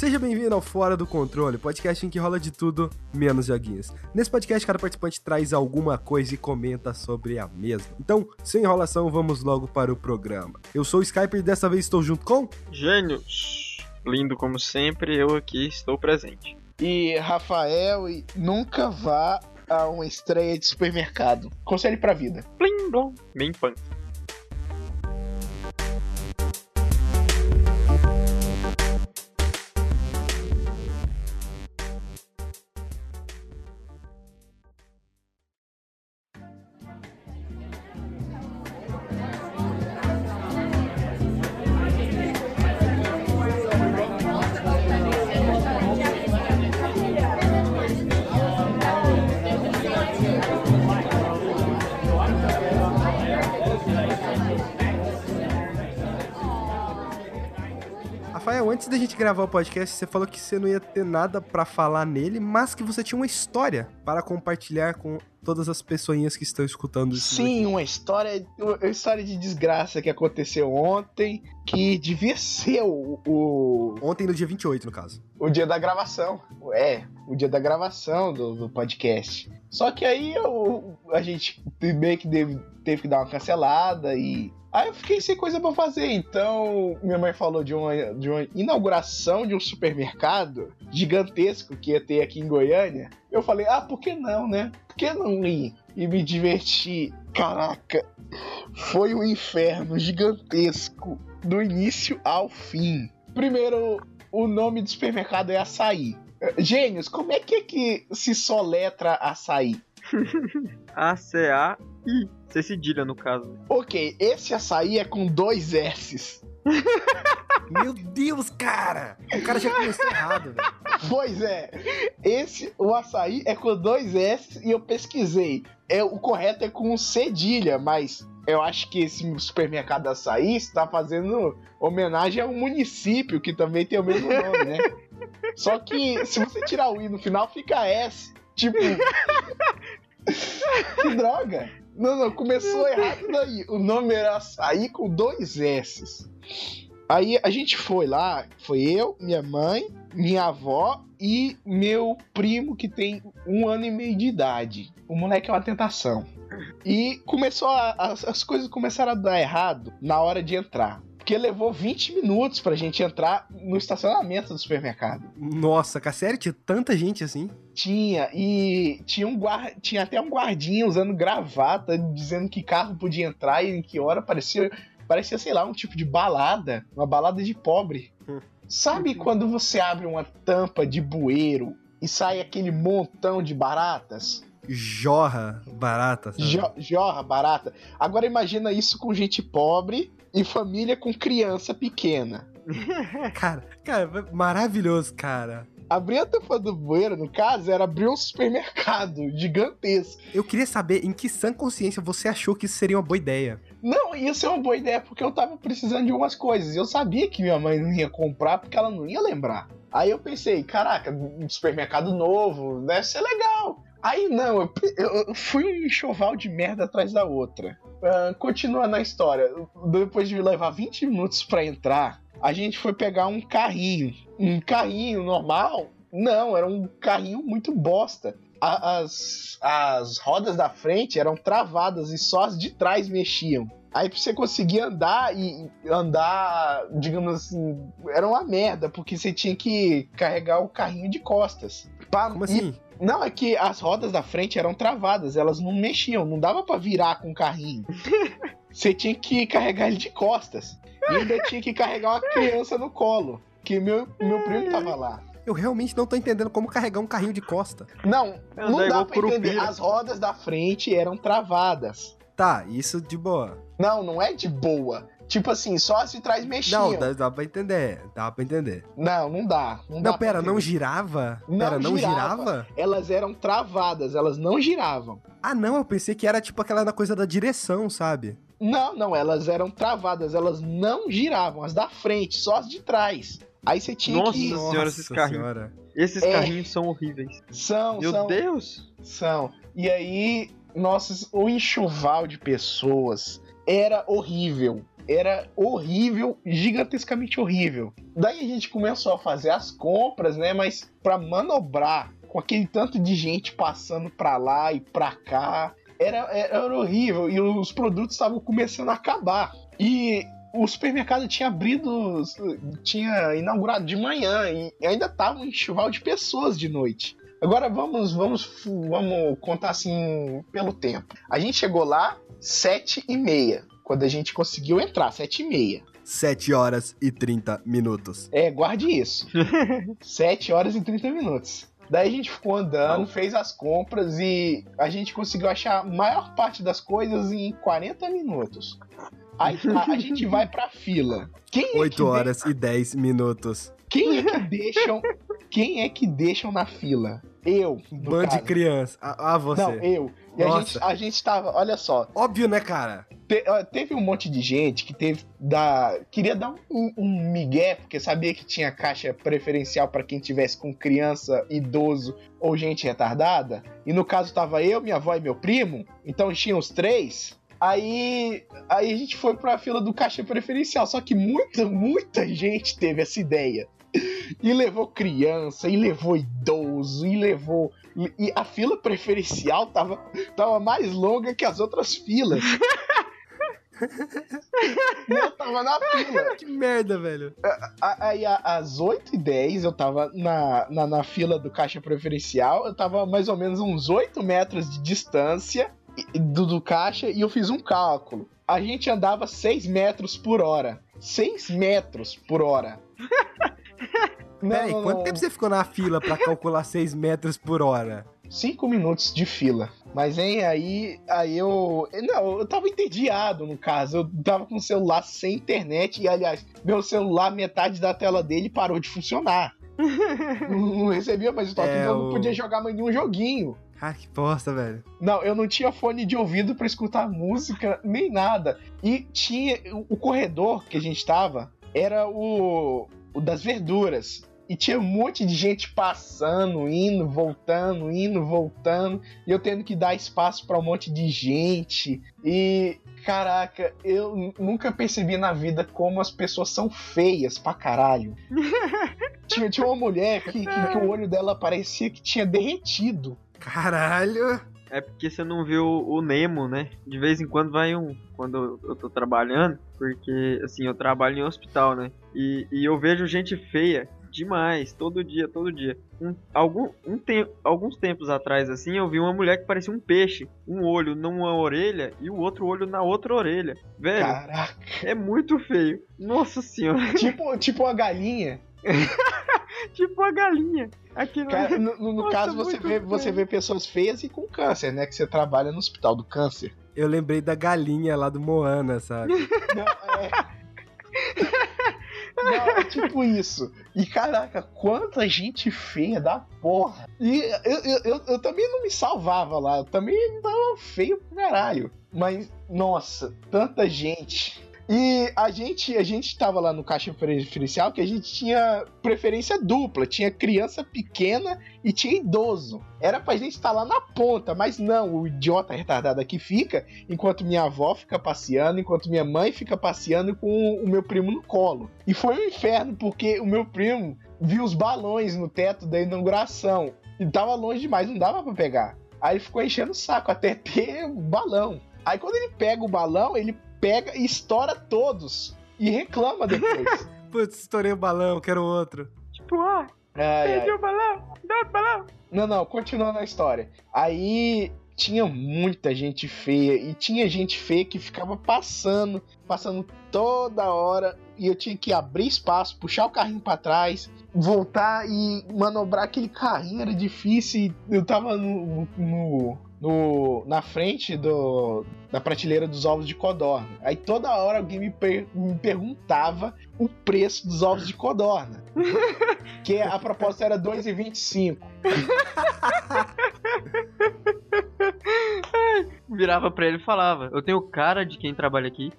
Seja bem-vindo ao Fora do Controle, podcast em que rola de tudo, menos joguinhos. Nesse podcast, cada participante traz alguma coisa e comenta sobre a mesma. Então, sem enrolação, vamos logo para o programa. Eu sou o Skype e dessa vez estou junto com... Gênios! Lindo como sempre, eu aqui estou presente. E Rafael, e nunca vá a uma estreia de supermercado. Conselho pra vida. Plim, blom, bem punk. Gravar o podcast, você falou que você não ia ter nada pra falar nele, mas que você tinha uma história para compartilhar com todas as pessoinhas que estão escutando isso. Sim, aqui. uma história, uma história de desgraça que aconteceu ontem, que devia ser o, o, Ontem, no dia 28, no caso. o dia da gravação. É, o dia da gravação do, do podcast. Só que aí eu, a gente meio que teve, teve que dar uma cancelada e. Aí eu fiquei sem coisa pra fazer, então minha mãe falou de uma, de uma inauguração de um supermercado gigantesco que ia ter aqui em Goiânia. Eu falei, ah, por que não, né? Por que não ir e me divertir? Caraca, foi um inferno gigantesco do início ao fim. Primeiro, o nome do supermercado é Açaí. Gênios, como é que é que se soletra açaí? A-C-A-I. C cedilha, no caso. Ok, esse açaí é com dois S's. Meu Deus, cara! O cara já começou errado, velho. Pois é, esse, o açaí é com dois S e eu pesquisei. É, o correto é com cedilha, mas eu acho que esse supermercado açaí está fazendo homenagem a um município que também tem o mesmo nome, né? Só que se você tirar o I no final, fica S. Tipo. que droga! Não, não, começou errado daí. O nome era açaí com dois S. Aí a gente foi lá, foi eu, minha mãe, minha avó e meu primo que tem um ano e meio de idade. O moleque é uma tentação. E começou a- as, as coisas começaram a dar errado na hora de entrar. Porque levou 20 minutos pra gente entrar no estacionamento do supermercado. Nossa, sério? Tinha tanta gente assim? Tinha, e tinha, um guarda, tinha até um guardinha usando gravata, dizendo que carro podia entrar e em que hora parecia, parecia, sei lá, um tipo de balada, uma balada de pobre. Sabe quando você abre uma tampa de bueiro e sai aquele montão de baratas? Jorra barata? Jo- jorra barata. Agora imagina isso com gente pobre e família com criança pequena. Cara, cara, maravilhoso, cara. Abrir a tampa do bueiro, no caso, era abrir um supermercado gigantesco. Eu queria saber em que sã consciência você achou que isso seria uma boa ideia. Não, isso é uma boa ideia porque eu tava precisando de umas coisas. Eu sabia que minha mãe não ia comprar porque ela não ia lembrar. Aí eu pensei, caraca, supermercado novo, deve ser legal. Aí não, eu, eu- fui um enxoval de merda atrás da outra. Ah, continuando a história, depois de levar 20 minutos pra entrar, a gente foi pegar um carrinho. Um carrinho normal? Não, era um carrinho muito bosta. A- As, as rodas da frente eram travadas e só as de trás mexiam. Aí pra você conseguir andar e andar, digamos assim, era uma merda, porque você tinha que carregar o carrinho de costas. Pra- Como e- assim? não, é que as rodas da frente eram travadas, elas não mexiam, não dava pra virar com o carrinho. Você tinha que carregar ele de costas. E ainda tinha que carregar uma criança no colo, que meu, meu primo tava lá. Eu realmente não tô entendendo como carregar um carrinho de costa. Não, Andar não dá igual pra entender. curupira. As rodas da frente eram travadas. Tá, isso de boa. Não, não é de boa. Tipo assim, só as de trás mexiam. Não, dá, dá pra entender. Dá pra entender. Não, não dá. Não, Não, dá pera, não entender. girava? Não pera, não girava. girava? Elas eram travadas, elas não giravam. Ah, não, eu pensei que era tipo aquela coisa da direção, sabe? Não, não, elas eram travadas, elas não giravam, as da frente, só as de trás. Aí você tinha Nossa que. senhora, esses carrinhos. senhora. Esses É. carrinhos são horríveis. São, Meu são, Deus! são. E aí, nossa, o enxoval de pessoas era horrível. era horrível, gigantescamente horrível. Daí a gente começou a fazer as compras, né? Mas para manobrar com aquele tanto de gente passando para lá e para cá, era, era horrível e os produtos estavam começando a acabar. E o supermercado tinha abrido, tinha inaugurado de manhã e ainda tava um enxoval de pessoas de noite. Agora vamos, vamos, vamos contar assim pelo tempo. A gente chegou lá sete e meia quando a gente conseguiu entrar, 7 e meia. 7 horas e 30 minutos. É, guarde isso. 7 horas e 30 minutos. Daí a gente ficou andando, fez as compras e a gente conseguiu achar a maior parte das coisas em 40 minutos. Aí a, a gente vai pra fila. Quem é 8 horas de... e 10 minutos. Quem é que deixam. Quem é que deixam na fila? Eu. Bando de criança. Ah, você. Não, eu. E Nossa. a gente, a gente tava, olha só. Óbvio, né, cara? Te, teve um monte de gente que teve da queria dar um, um migué, porque sabia que tinha caixa preferencial para quem tivesse com criança, idoso ou gente retardada. E no caso tava eu, minha avó e meu primo. Então tinha os três. Aí, aí a gente foi pra fila do caixa preferencial. Só que muita, muita gente teve essa ideia. E levou criança, e levou idoso, e levou. E a fila preferencial tava, tava mais longa que as outras filas. eu tava na fila. Que merda, velho. Aí às 8h10 eu tava na, na, na, fila do caixa preferencial. Eu tava mais ou menos uns 8 metros de distância do, do caixa e eu fiz um cálculo. A gente andava 6 metros por hora. 6 metros por hora. Peraí, quanto tempo você ficou na fila para calcular 6 metros por hora? 5 minutos de fila. Mas hein, aí, aí eu. Não, eu tava entediado no caso. Eu tava com o celular sem internet. E aliás, meu celular, metade da tela dele parou de funcionar. não, recebia mais o toque, é, então eu não podia jogar mais nenhum joguinho. Ah, que bosta, velho. Não, eu não tinha fone de ouvido para escutar música, nem nada. E tinha. O corredor que a gente tava era o, o das verduras. E tinha um monte de gente passando, indo, voltando, indo, voltando. E eu tendo que dar espaço para um monte de gente. E, caraca, eu nunca percebi na vida como as pessoas são feias pra caralho. tinha, tinha uma mulher que, que, que o olho dela parecia que tinha derretido. Caralho! É porque você não viu o Nemo, né? De vez em quando vai um. Quando eu tô trabalhando, porque assim, eu trabalho em hospital, né? E, e eu vejo gente feia demais, todo dia, todo dia. Um, algum, um te alguns tempos atrás, assim, eu vi uma mulher que parecia um peixe. Um olho numa orelha e o outro olho na outra orelha. Velho, Caraca. é muito feio. Nossa senhora. Tipo, tipo a galinha. tipo a galinha. Aqui no, Cara, no, no Nossa, caso, você vê, você vê pessoas feias e com câncer, né? Que você trabalha no hospital do câncer. Eu lembrei da galinha lá do Moana, sabe? Não, é. Não, é tipo isso. E caraca, quanta gente feia da porra. E eu, eu, eu, eu também não me salvava lá. Eu também tava feio pro caralho. Mas, nossa, tanta gente. E a gente, a gente tava lá no caixa preferencial que a gente tinha preferência dupla, tinha criança pequena e tinha idoso. Era pra gente estar lá na ponta, mas não, o idiota retardado aqui fica, enquanto minha avó fica passeando, enquanto minha mãe fica passeando com o meu primo no colo. E foi um inferno, porque o meu primo viu os balões no teto da inauguração e tava longe demais, não dava para pegar. Aí ficou enchendo o saco até ter o balão. Aí quando ele pega o balão, ele pega e estoura todos. E reclama depois. Putz, estourei o balão, quero outro. Tipo, ah, perdi o balão, dá o balão. Não, não, continuando a história. Aí tinha muita gente feia e tinha gente feia que ficava passando, passando toda hora e eu tinha que abrir espaço, puxar o carrinho para trás, voltar e manobrar aquele carrinho era difícil. Eu tava no, no, no, na frente do, da prateleira dos ovos de codorna. Aí toda hora alguém me, per, me perguntava o preço dos ovos de codorna. que a proposta era 2,25. Virava pra ele e falava: Eu tenho cara de quem trabalha aqui.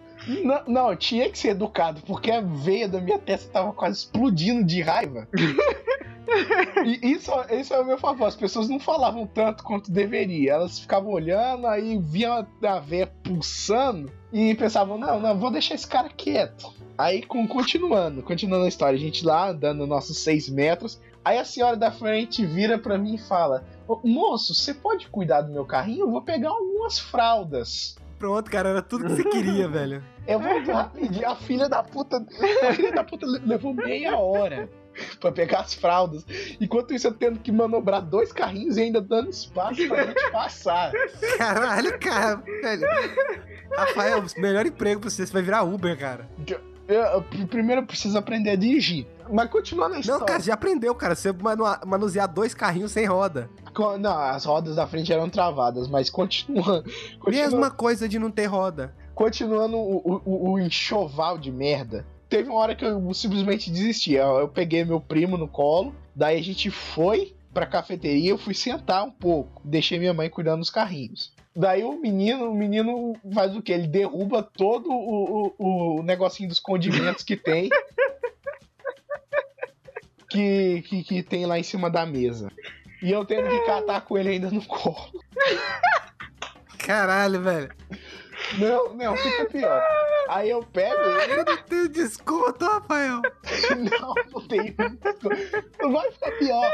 Não, não, tinha que ser educado, porque a veia da minha testa tava quase explodindo de raiva. E isso, isso é o meu favor. As pessoas não falavam tanto quanto deveria. Elas ficavam olhando, aí viam a véia pulsando e pensavam, não, não, vou deixar esse cara quieto. Aí, com, continuando, continuando a história, a gente lá andando nossos seis metros. Aí a senhora da frente vira pra mim e fala: Moço, você pode cuidar do meu carrinho? Eu vou pegar algumas fraldas. Pronto, cara, era tudo que você queria, velho. Eu vou rapidinho. A filha da puta. A filha da puta levou meia hora pra pegar as fraldas. Enquanto isso, eu tendo que manobrar dois carrinhos e ainda dando espaço pra gente passar. Caralho, cara, velho. Rafael, melhor emprego pra você, você vai virar Uber, cara. Eu, eu, primeiro eu preciso aprender a dirigir. Mas continuando a história. Não, cara, já aprendeu, cara. Você manu manusear dois carrinhos sem roda. Não, as rodas da frente eram travadas, mas continuando. Mesma coisa de não ter roda. Continuando o, o, o enxoval de merda. Teve uma hora que eu simplesmente desisti. Eu, eu peguei meu primo no colo, daí a gente foi pra cafeteria, eu fui sentar um pouco, deixei minha mãe cuidando dos carrinhos. Daí o menino, o menino faz o que? Ele derruba todo o, o, o negocinho dos condimentos que tem. que, que, que tem lá em cima da mesa. E eu tendo que catar com ele ainda no colo. Caralho, velho. Não, não, fica pior. Aí eu pego ele. Eu não tenho desconto, Rafael. não, não tem desconto. Não vai ficar pior.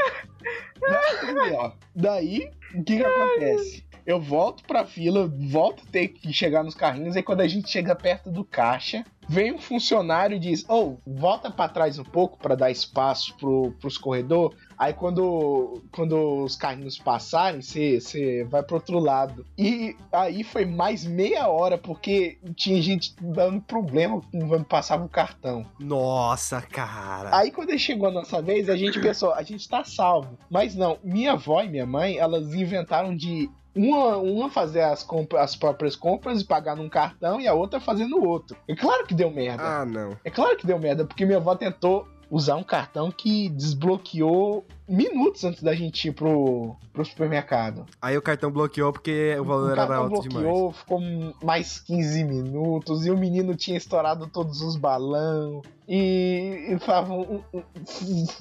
Vai ficar pior. Daí, o que que acontece? Eu volto pra fila, volto a ter que chegar nos carrinhos, e quando a gente chega perto do caixa, vem um funcionário e diz: Oh, volta para trás um pouco para dar espaço pro, pros corredor. Aí quando, quando os carrinhos passarem, você vai pro outro lado. E aí foi mais meia hora, porque tinha gente dando problema quando passava o cartão. Nossa, cara. Aí quando chegou a nossa vez, a gente pensou, a gente tá salvo. Mas não, minha avó e minha mãe, elas inventaram de uma, uma fazer as, compras, as próprias compras e pagar num cartão e a outra fazendo outro. É claro que deu merda. Ah, não. É claro que deu merda, porque minha avó tentou usar um cartão que desbloqueou minutos antes da gente ir pro, pro supermercado. Aí o cartão bloqueou porque o valor o era alto bloqueou, demais. ficou mais 15 minutos e o menino tinha estourado todos os balão e, e tava um, um,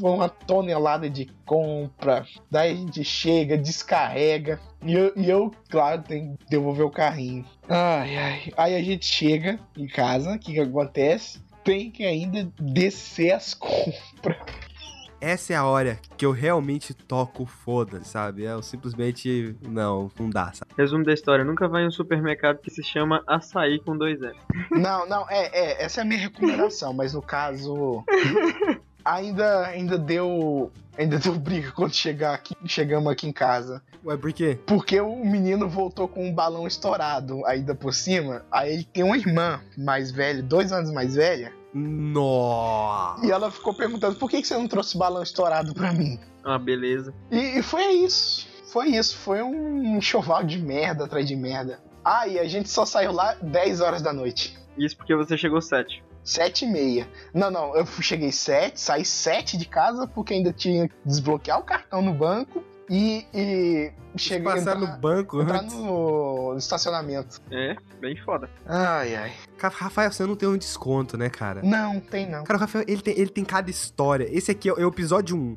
uma tonelada de compra. Daí a gente chega, descarrega e eu, e eu claro, tenho que devolver o carrinho. Ai, ai. Aí a gente chega em casa, o que, que acontece? Tem que ainda descer as compras essa é a hora que eu realmente toco foda, sabe? Eu simplesmente. Não, não dá, sabe? Resumo da história: nunca vai em um supermercado que se chama açaí com dois F. Não, não, é, é, essa é a minha recomendação, mas no caso. Ainda, ainda deu. Ainda deu briga quando chegar aqui, chegamos aqui em casa. Ué, por quê? Porque o menino voltou com um balão estourado ainda por cima. Aí ele tem uma irmã mais velha, dois anos mais velha. Nossa! E ela ficou perguntando por que, que você não trouxe balão estourado pra mim? Ah, beleza. E, e foi isso. Foi isso. Foi um enxoval de merda atrás de merda. Ah, e a gente só saiu lá 10 horas da noite. Isso porque você chegou 7. Sete e meia. Não, não, eu cheguei sete, saí sete de casa porque ainda tinha que desbloquear o cartão no banco e, e cheguei passar entrar, no banco entrar antes. no estacionamento. É, bem foda. Ai, ai. Rafael, você não tem um desconto, né, cara? Não, tem não. Cara, o Rafael, ele tem, ele tem cada história. Esse aqui é o episódio 1.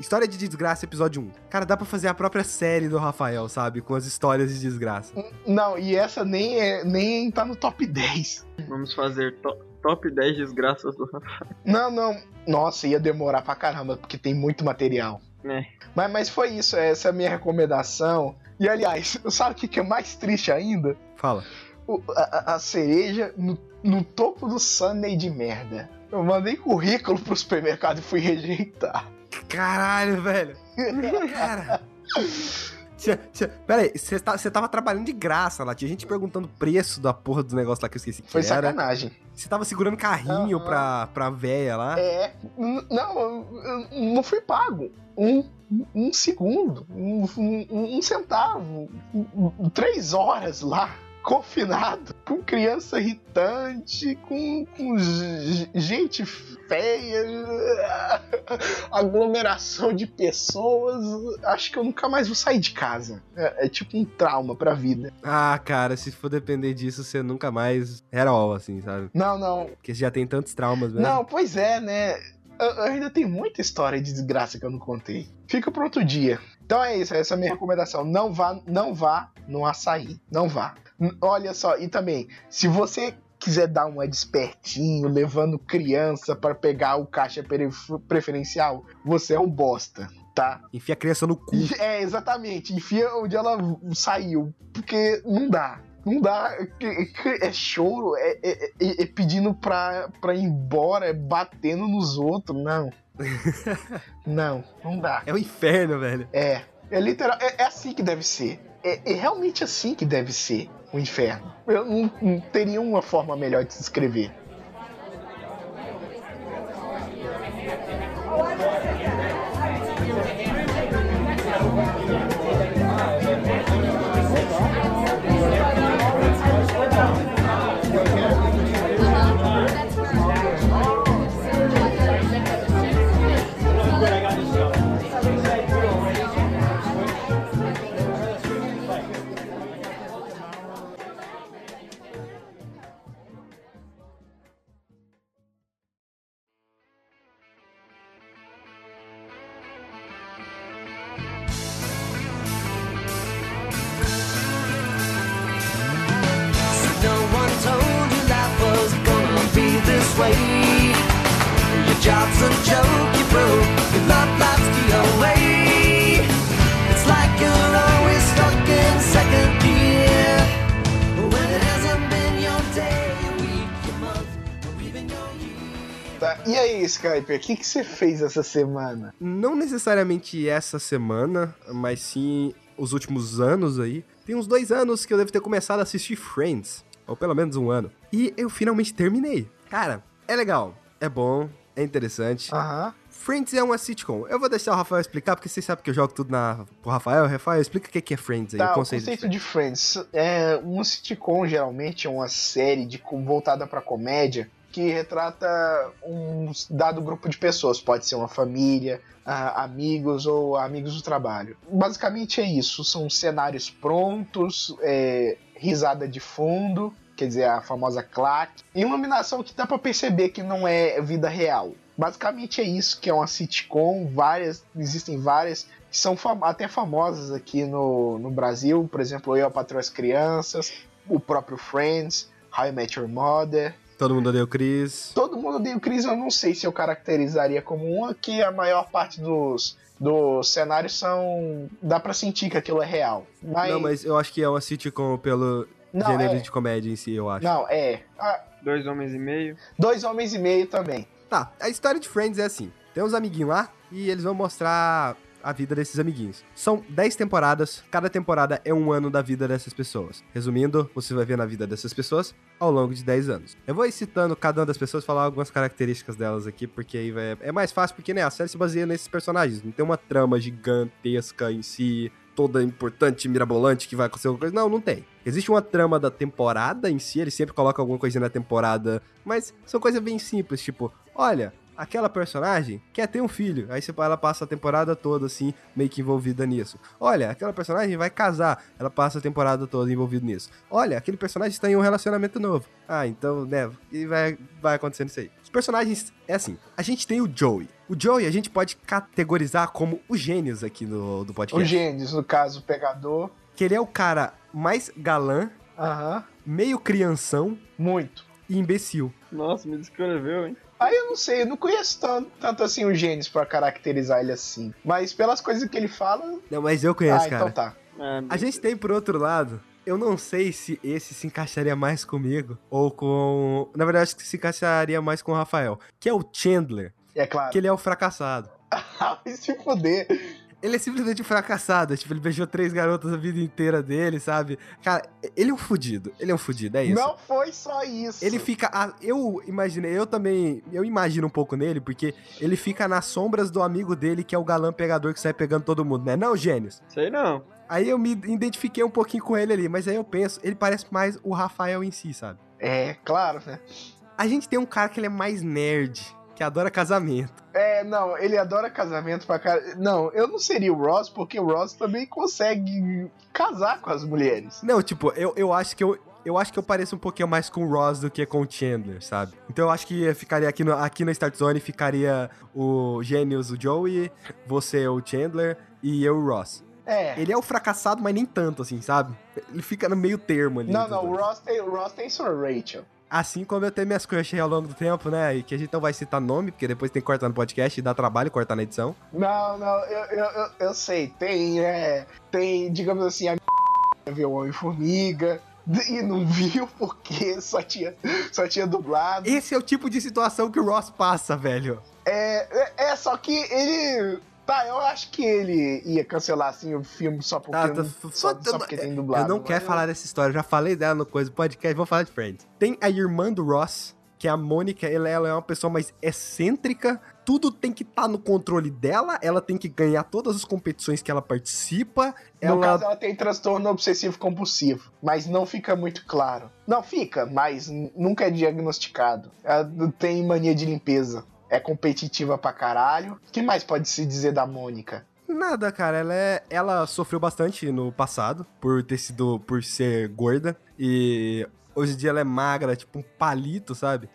História de desgraça, episódio 1. Cara, dá pra fazer a própria série do Rafael, sabe? Com as histórias de desgraça. Não, e essa nem, é, nem tá no top 10. Vamos fazer to top 10 desgraças do Rafael. Não, não. Nossa, ia demorar pra caramba, porque tem muito material. É. Mas, mas foi isso, essa é a minha recomendação. E aliás, sabe o que é mais triste ainda? Fala. O, a, a, cereja no, no topo do Sunday de merda. Eu mandei currículo pro supermercado e fui rejeitar. Caralho, velho. Cara. Pera aí, você tá, tava trabalhando de graça lá. Tinha gente perguntando o preço da porra do negócio lá que eu esqueci. Que Foi era. sacanagem. Você tava segurando carrinho uhum. pra, pra véia lá? É. Não, eu não fui pago. Um, um segundo, um, um, um centavo, três horas lá confinado, com criança irritante, com, com gente feia, aglomeração de pessoas. Acho que eu nunca mais vou sair de casa. É, é tipo um trauma pra vida. Ah, cara, se for depender disso, você nunca mais era all, assim, sabe? Não, não. Porque você já tem tantos traumas mesmo. Não, pois é, né? eu ainda tem muita história de desgraça que eu não contei. Fica para outro dia. Então é isso, essa é a minha recomendação. Não vá, não vá no açaí. Não vá. Olha só, e também, se você quiser dar uma despertinho, levando criança para pegar o caixa preferencial, você é um bosta, tá? Enfia a criança no cu. É, exatamente. Enfia onde ela saiu. Porque não dá. Não dá. É choro, é, é, é, é pedindo pra, pra ir embora, é batendo nos outros. Não. não, não dá. É o inferno, velho. É. É literal. É, é assim que deve ser. É, é, realmente assim que deve ser o inferno. Eu não, não teria uma forma melhor de se descrever. Skype, o que, que você fez essa semana? Não necessariamente essa semana, mas sim os últimos anos aí. Tem uns dois anos que eu devo ter começado a assistir Friends. Ou pelo menos um ano. E eu finalmente terminei. Cara, é legal, é bom, é interessante. Aham. Friends é uma sitcom. Eu vou deixar o Rafael explicar, porque vocês sabem que eu jogo tudo na... pro Rafael. Rafael, explica o que é Friends aí, tá, o conceito, o conceito de, Friends. de Friends. É, uma sitcom, geralmente, é uma série de, voltada pra comédia, que retrata um dado grupo de pessoas, pode ser uma família, amigos ou amigos do trabalho. Basicamente é isso, são cenários prontos, é, risada de fundo, quer dizer, a famosa claque, e iluminação que dá para perceber que não é vida real. Basicamente é isso, que é uma sitcom, várias, existem várias que são fam até famosas aqui no, no Brasil, por exemplo, Eu, a Patroa as Crianças, o próprio Friends, How I Met Your Mother, Todo mundo odeia o Chris. Todo mundo odeia o Chris, eu não sei se eu caracterizaria como uma, que a maior parte dos, dos cenários são. dá pra sentir que aquilo é real. Mas... Não, mas eu acho que é uma sitcom pelo não, gênero é... de comédia em si, eu acho. Não, é. Ah, dois homens e meio. Dois homens e meio também. Tá, a história de Friends é assim: tem uns amiguinhos lá e eles vão mostrar a vida desses amiguinhos. São 10 temporadas, cada temporada é um ano da vida dessas pessoas. Resumindo, você vai ver na vida dessas pessoas ao longo de 10 anos. Eu vou ir citando cada uma das pessoas, falar algumas características delas aqui, porque aí vai... é mais fácil, porque né, a série se baseia nesses personagens. Não tem uma trama gigantesca em si, toda importante, mirabolante, que vai acontecer alguma coisa. Não, não tem. Existe uma trama da temporada em si, ele sempre coloca alguma coisinha na temporada, mas são coisas bem simples, tipo, olha, aquela personagem quer ter um filho. Aí você, ela passa a temporada toda, assim, meio que envolvida nisso. Olha, aquela personagem vai casar. Ela passa a temporada toda envolvida nisso. Olha, aquele personagem está em um relacionamento novo. Ah, então, né, e vai, vai acontecendo isso aí. Os personagens, é assim, a gente tem o Joey. O Joey a gente pode categorizar como o gênios aqui no, do podcast. O gênios, no caso, o pegador. Que ele é o cara mais galã, Aham. meio crianção. Muito. E imbecil. Nossa, me descreveu, hein? Aí eu não sei, eu não conheço tanto, tanto assim o Gênesis para caracterizar ele assim. Mas pelas coisas que ele fala. Não, mas eu conheço, ah, cara. Então tá. É, a gente tem, por outro lado, eu não sei se esse se encaixaria mais comigo ou com. Na verdade, acho que se encaixaria mais com o Rafael, que é o Chandler. É claro. Que ele é o fracassado. Vai se foder. Ele é simplesmente fracassado. Tipo, ele beijou três garotas a vida inteira dele, sabe? Cara, ele é um fudido. Ele é um fudido, é isso. Não foi só isso. Ele fica. Eu imaginei, eu também. Eu imagino um pouco nele, porque ele fica nas sombras do amigo dele, que é o galã pegador que sai pegando todo mundo, né? Não, gênios? Sei não. Aí eu me identifiquei um pouquinho com ele ali, mas aí eu penso, ele parece mais o Rafael em si, sabe? É, claro, né? A gente tem um cara que ele é mais nerd que adora casamento. É, não, ele adora casamento pra cara. Não, eu não seria o Ross, porque o Ross também consegue casar com as mulheres. Não, tipo, eu, eu acho que eu, eu acho que eu pareço um pouquinho mais com o Ross do que com o Chandler, sabe? Então eu acho que ficaria aqui, no, aqui na Start Zone, ficaria o Gênios, o Joey, você, o Chandler e eu, o Ross. É. Ele é o fracassado, mas nem tanto, assim, sabe? Ele fica no meio termo ali. Não, não, o. Ross tem, o Ross tem sua Rachel. Assim como eu tenho minhas crushes aí ao longo do tempo, né? E que a gente não vai citar nome, porque depois tem que cortar no podcast e dá trabalho cortar na edição. Não, não, eu, eu, eu, eu sei. Tem, é. Tem, digamos assim, a viu o Homem-Formiga. E não viu porque só tinha, só tinha dublado. Esse é o tipo de situação que o Ross passa, velho. É, é, é, só que ele. Tá, eu acho que ele ia cancelar assim o filme só porque, Tá, tá, não- só, só- só porque tem dublado. eu não quero falar dessa história, eu já falei dela no coisa do podcast, vou falar de Friends. Tem a irmã do Ross, que é a Mônica, ela, ela é uma pessoa mais excêntrica, tudo tem que estar no controle dela, ela tem que ganhar todas as competições que ela participa, No ela... caso, ela tem transtorno obsessivo compulsivo, mas não fica muito claro. Não fica, mas nunca é diagnosticado. Ela tem mania de limpeza. É competitiva pra caralho. O que mais pode se dizer da Mônica? Nada, cara, ela, é, ela sofreu bastante no passado por ter sido, por ser gorda e hoje em dia ela é magra, tipo um palito, sabe?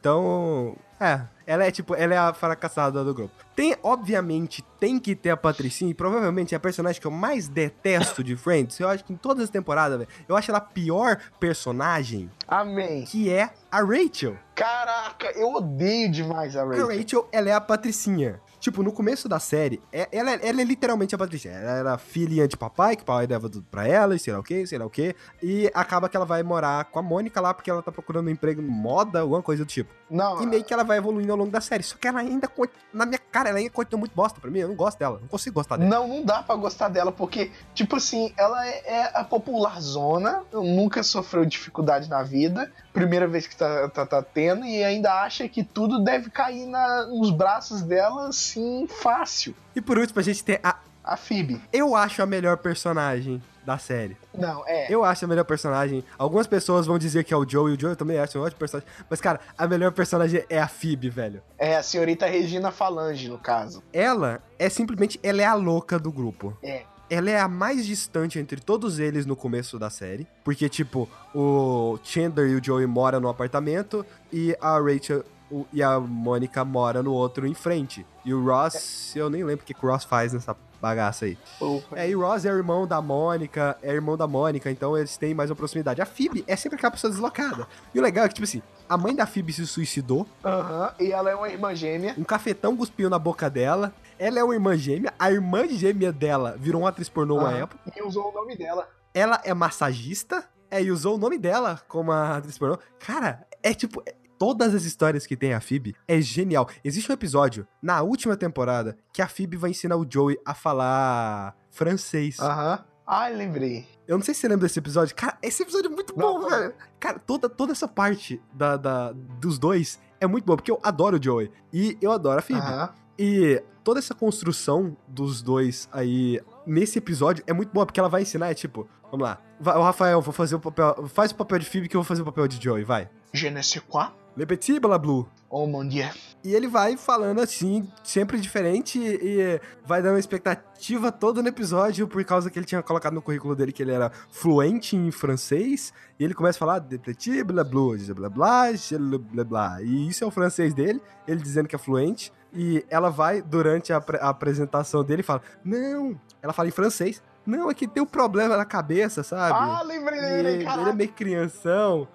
Então, é, ela é tipo, ela é a fracassada do grupo. Tem, obviamente, tem que ter a Patricinha e provavelmente é a personagem que eu mais detesto de Friends. Eu acho que em todas as temporadas, velho, eu acho ela a pior personagem, Amém. que é a Rachel. Caraca, eu odeio demais a A Rachel. Rachel, ela é a Patricinha. Tipo, no começo da série, é- ela, ela é literalmente a Patricinha. Ela era filhinha de papai, que o papai dava tudo pra ela, e sei lá o que, sei lá o que. E acaba que ela vai morar com a Mônica lá, porque ela tá procurando um emprego em moda, alguma coisa do tipo. Não, E meio que ela vai evoluindo ao longo da série. Só que ela ainda, na minha cara, ela ainda continua muito bosta pra mim. Eu não gosto dela, não consigo gostar dela. Não, não dá pra gostar dela, porque, tipo assim, ela é, é a popular zona, nunca sofreu dificuldade na vida, primeira vez que tá, tá, tá tendo, e ainda acha que tudo deve cair na- nos braços dela, assim, fácil. E por último, a gente tem a. A Phoebe. Eu acho a melhor personagem da série. Não, é. Eu acho a melhor personagem. Algumas pessoas vão dizer que é o Joe, e o Joe eu também acho um ótimo personagem. Mas, cara, a melhor personagem é a Phoebe, velho. É a senhorita Regina Falange, no caso. Ela é simplesmente, ela é a louca do grupo. É. Ela é a mais distante entre todos eles no começo da série. Porque, tipo, o Chandler e o Joey moram no apartamento e a Rachel o- e a Mônica moram no outro em frente. E o Ross, eu nem lembro o que o Ross faz nessa bagaça aí. Porra. É, e o Ross é irmão da Mônica, é irmão da Mônica, então eles têm mais uma proximidade. A Phoebe é sempre aquela pessoa deslocada. E o legal é que, tipo assim, a mãe da Phoebe se suicidou, Aham, e ela é uma irmã gêmea. um cafetão cuspiu na boca dela, ela é uma irmã gêmea, a irmã gêmea dela virou uma atriz pornô uma Aham, época, E usou o nome dela. ela é massagista, é, e usou o nome dela como a atriz pornô. Cara, é tipo... Todas as histórias que tem a Phoebe é genial. Existe um episódio na última temporada que a Phoebe vai ensinar o Joey a falar francês. Aham. Ai, lembrei. Eu não sei se você lembra desse episódio. Cara, esse episódio é muito bom, não. velho. Cara, toda, toda essa parte da, da- dos dois é muito boa, porque eu adoro o Joey. E eu adoro a Phoebe. Aham. E toda essa construção dos dois aí nesse episódio é muito boa, porque ela vai ensinar, é tipo, vamos lá. Vai, o Rafael, vou fazer o papel. Faz o papel de Phoebe que eu vou fazer o papel de Joey, vai. Je ne sais quoi. Le petit blablu. Oh, mon dieu. E ele vai falando assim, sempre diferente, e vai dando uma expectativa toda no episódio, por causa que ele tinha colocado no currículo dele que ele era fluente em francês, e ele começa a falar de petit blá blá, blá blá, blá. E isso é o francês dele, ele dizendo que é fluente, e ela vai, durante a, a apresentação dele, e fala: Não, ela fala em francês. Não, é que tem um problema na cabeça, sabe? Ah, lembrei, E lembrei, ele, ele é meio crianção.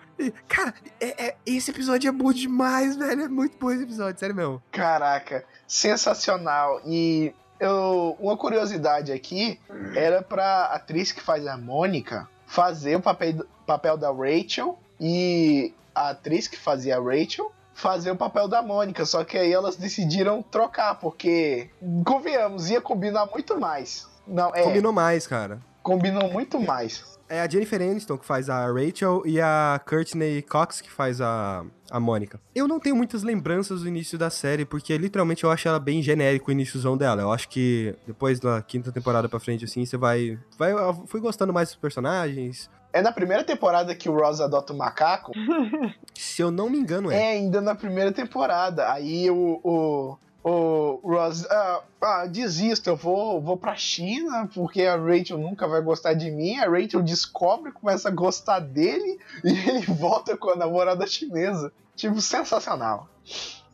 Cara, é- é- esse episódio é bom demais, velho. É muito bom esse episódio, sério mesmo. Caraca, sensacional. E eu, uma curiosidade aqui era pra atriz que faz a Mônica fazer o papel, papel da Rachel e a atriz que fazia a Rachel fazer o papel da Mônica. Só que aí elas decidiram trocar, porque, convenhamos, ia combinar muito mais. Não, é, Combinou mais, cara. Combinou muito mais. É a Jennifer Aniston que faz a Rachel e a Courtney Cox que faz a, a Mônica. Eu não tenho muitas lembranças do início da série, porque literalmente eu acho ela bem genérico o iníciozão dela. Eu acho que depois da quinta temporada pra frente, assim, você vai. vai eu fui gostando mais dos personagens. É na primeira temporada que o Ross adota o macaco. Se eu não me engano, é. É, ainda na primeira temporada. Aí o, o, o Ross, ah, ah, desisto, eu vou, vou pra China porque a Rachel nunca vai gostar de mim. A Rachel descobre, começa a gostar dele e ele volta com a namorada chinesa. Tipo, sensacional.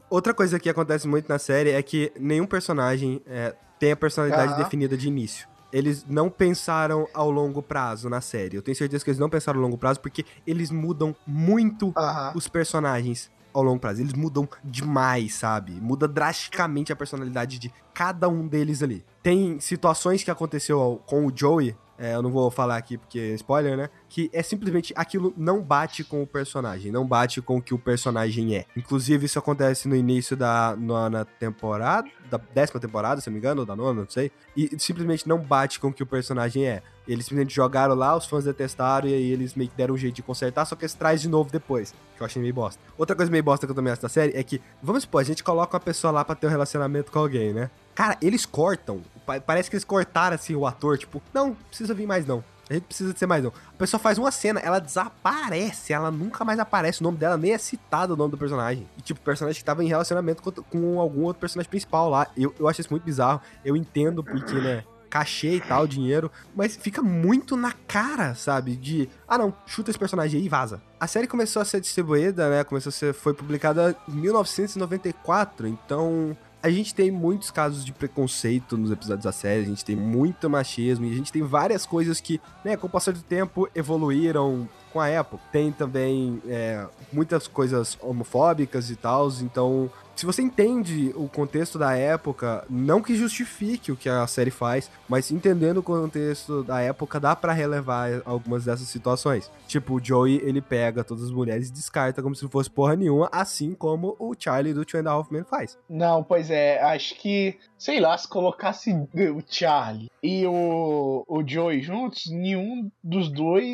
Outra coisa que acontece muito na série é que nenhum personagem é, tem a personalidade definida de início. Eles não pensaram ao longo prazo na série. Eu tenho certeza que eles não pensaram ao longo prazo porque eles mudam muito os personagens ao longo prazo. Eles mudam demais, sabe? Muda drasticamente a personalidade de cada um deles ali. Tem situações que aconteceu com o Joey, é, eu não vou falar aqui porque é spoiler, né? Que é simplesmente aquilo não bate com o personagem, não bate com o que o personagem é. Inclusive, isso acontece no início da nona temporada, da décima temporada, se não me engano, ou da nona, não sei. E simplesmente não bate com o que o personagem é. Eles simplesmente jogaram lá, os fãs detestaram, e aí eles meio que deram um jeito de consertar, só que eles traz de novo depois. Que eu achei meio bosta. Outra coisa meio bosta que eu também acho da série é que, vamos supor, a gente coloca uma pessoa lá pra ter um relacionamento com alguém, né? Cara, eles cortam. Pa- Parece que eles cortaram assim o ator, tipo, não, precisa vir mais não. A gente precisa de ser mais não. A pessoa faz uma cena, ela desaparece, ela nunca mais aparece. O nome dela nem é citado o nome do personagem. E, tipo, o personagem que tava em relacionamento com, com algum outro personagem principal lá. Eu, eu acho isso muito bizarro. Eu entendo porque, né? Cachê e tal, dinheiro, mas fica muito na cara, sabe? De, ah não, chuta esse personagem aí e vaza. A série começou a ser distribuída, né? Começou a ser, foi publicada em 1994, então a gente tem muitos casos de preconceito nos episódios da série, a gente tem muito machismo e a gente tem várias coisas que, né, com o passar do tempo, evoluíram com a época. Tem também é, muitas coisas homofóbicas e tal, então se você entende o contexto da época, não que justifique o que a série faz, mas entendendo o contexto da época, dá pra relevar algumas dessas situações. Tipo, o Joey, ele pega todas as mulheres e descarta como se não fosse porra nenhuma, assim como o Charlie do Two and a Half Men faz. Não, pois é, acho que, sei lá, se colocasse o Charlie e o, o Joey juntos, nenhum dos dois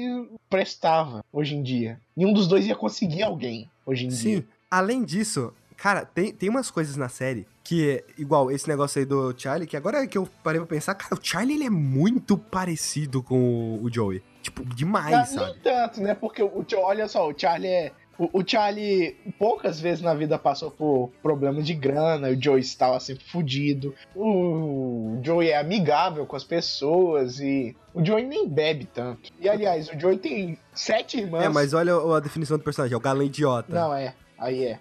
prestava hoje em dia. Nenhum dos dois ia conseguir alguém hoje em Sim, dia. além disso, cara, tem, tem umas coisas na série que é igual esse negócio aí do Charlie, que agora que eu parei pra pensar, cara, o Charlie ele é muito parecido com o, Joey. Tipo, demais, Não, sabe? nem tanto, né? Porque o, olha só, o Charlie é. O, o Charlie poucas vezes na vida passou por problemas de grana, o Joey estava sempre fudido. O Joey é amigável com as pessoas e o Joey nem bebe tanto. E aliás, o Joey tem sete irmãs. É, mas olha a definição do personagem, é o galã idiota. Não, é. Aí é.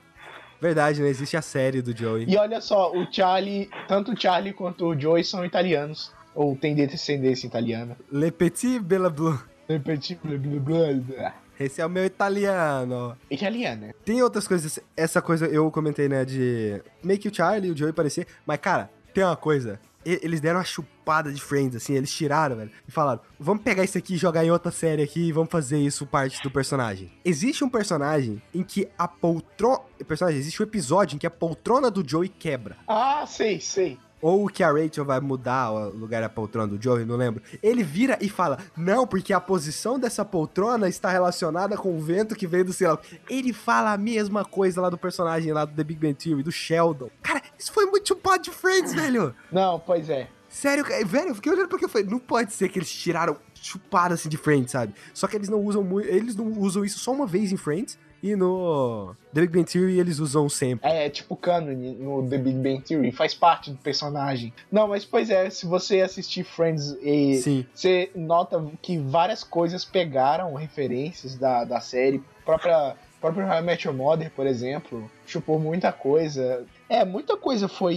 Verdade, né? Existe a série do Joey. E olha só, o Charlie, tanto o Charlie quanto o Joey são italianos. Ou tem descendência italiana. Le Petit Bella Blue. Petit blá, blá, blá, blá. Esse é o meu italiano. Italiana. Tem outras coisas, essa coisa eu comentei, né, de meio que o Charlie e o Joey parecer, mas cara, tem uma coisa, eles deram uma chupada de Friends, assim, eles tiraram, velho, e falaram, vamos pegar isso aqui e jogar em outra série aqui e vamos fazer isso parte do personagem. Existe um personagem em que a poltrona, personagem, existe um episódio em que a poltrona do Joey quebra. Ah, sei, sei. Ou que a Rachel vai mudar o lugar da poltrona do Joey, não lembro. Ele vira e fala: Não, porque a posição dessa poltrona está relacionada com o vento que veio do céu. Ele fala a mesma coisa lá do personagem lá do The Big Bang Theory, do Sheldon. Cara, isso foi muito chupado de Friends, velho. Não, pois é. Sério, cara, velho, eu fiquei olhando porque eu falei: Não pode ser que eles tiraram chupado assim de Friends, sabe? Só que eles não usam muito. Eles não usam isso só uma vez em Friends. E no The Big Bang Theory eles usam sempre. É tipo canon no The Big Bang Theory, faz parte do personagem. Não, mas pois é, se você assistir Friends e Sim. você nota que várias coisas pegaram referências da, da série, própria próprio How I Met Your Mother, por exemplo, chupou muita coisa. É, muita coisa foi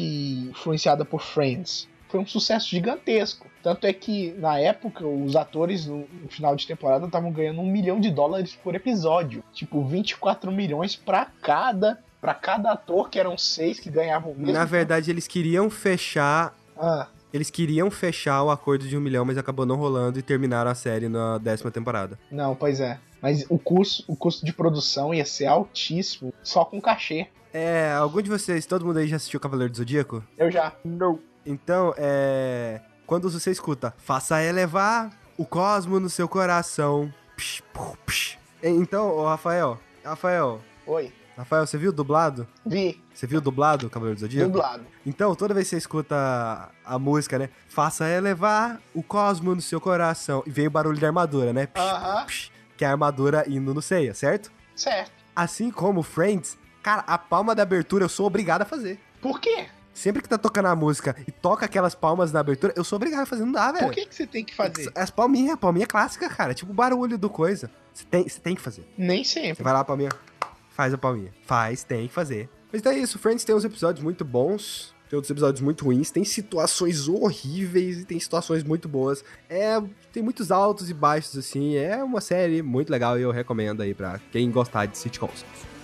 influenciada por Friends. Foi um sucesso gigantesco. Tanto é que, na época, os atores no, final de temporada estavam ganhando um milhão de dólares por episódio. Tipo, 24 milhões pra cada. Pra cada ator, que eram seis que ganhavam o mesmo. Na verdade, eles queriam fechar Ah, Eles queriam fechar o acordo de um milhão, mas acabou não rolando e terminaram a série na décima temporada. não, pois é. Mas o custo, o custo de produção ia ser altíssimo, só com cachê. É, algum de vocês, todo mundo aí já assistiu Cavaleiro do Zodíaco? Eu já. Não. Então, é. Quando você escuta, faça elevar o cosmo no seu coração. Psh, pu, psh. Então, ô Rafael, Rafael, Oi. Rafael, você viu dublado? Vi. Você viu dublado Cavaleiro do Zodíaco? Dublado. Então, toda vez que você escuta a, música, né? Faça elevar o cosmo no seu coração. E vem o barulho da armadura, né? Psh, Aham. psh, que é a armadura indo no ceia, certo? Certo. Assim como Friends, cara, a palma da abertura eu sou obrigado a fazer. Por quê? sempre que tá tocando a música e toca aquelas palmas na abertura, eu sou obrigado a fazer. Não dá, velho. Por que, que você tem que fazer? As palminhas, a palminha clássica, cara. Tipo o barulho do coisa. Você tem, você tem que fazer. Nem Você sempre. vai lá, palminha, faz a palminha. Faz, tem que fazer. Mas então é isso, Friends tem uns episódios muito bons. Tem outros episódios muito ruins, tem situações horríveis e tem situações muito boas. É, tem muitos altos e baixos, assim. É uma série muito legal e eu recomendo aí pra quem gostar de sitcoms.「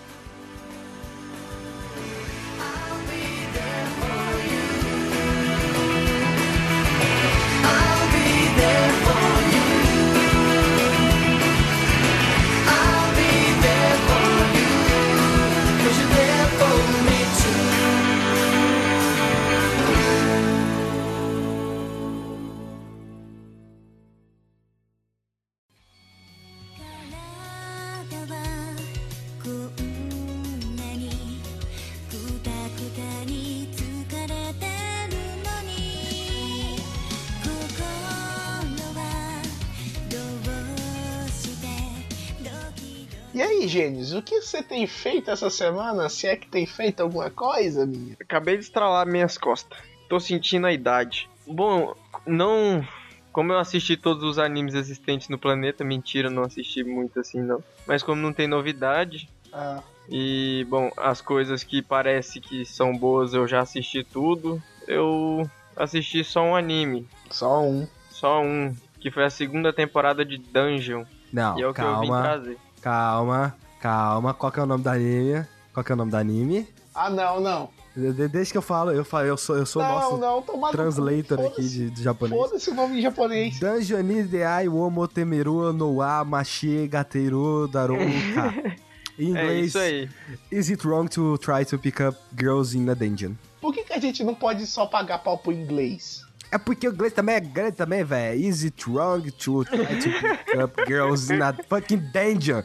Gênesis, o que você tem feito essa semana? Se é que tem feito alguma coisa, minha? Acabei de estralar minhas costas. Tô sentindo a idade. Bom, não. Como eu assisti todos os animes existentes no planeta, mentira, não assisti muito assim não. Mas como não tem novidade, Ah, e bom, as coisas que parece que são boas eu já assisti tudo, eu assisti só um anime. só um. Só um, que foi a segunda temporada de Dungeon. Não, e é o que eu vim calma, trazer. Calma, calma. Qual que é o nome do anime? Qual que é o nome do anime? Ah, não, não. De- de- Desde que eu falo, eu falo, eu sou, eu sou o não, nosso não, no translator aqui de, de japonês. Foda-se o nome em japonês. Dungeon Deai Womo Temeru no wa Mashi Gateru Darouka. Em É inglês, isso aí. is it wrong to try to pick up girls in a dungeon? Por que, que a gente não pode só pagar pau pro inglês? É porque o inglês também é grande também, velho. Is it wrong to try to pick up girls in a fucking dungeon?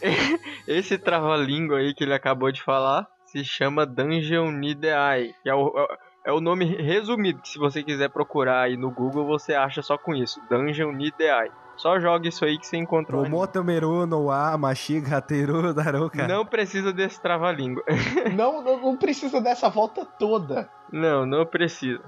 Esse trava-língua aí que ele acabou de falar se chama Dungeon Nideai, que é o, é o nome resumido, que se você quiser procurar aí no Google, você acha só com isso, Dungeon Nideai. Só joga isso aí que você encontra o Womo Temeru no wa Mashi Gateru Darouka. anime. Não precisa desse trava-língua. não, não, não precisa dessa volta toda. Não, não precisa.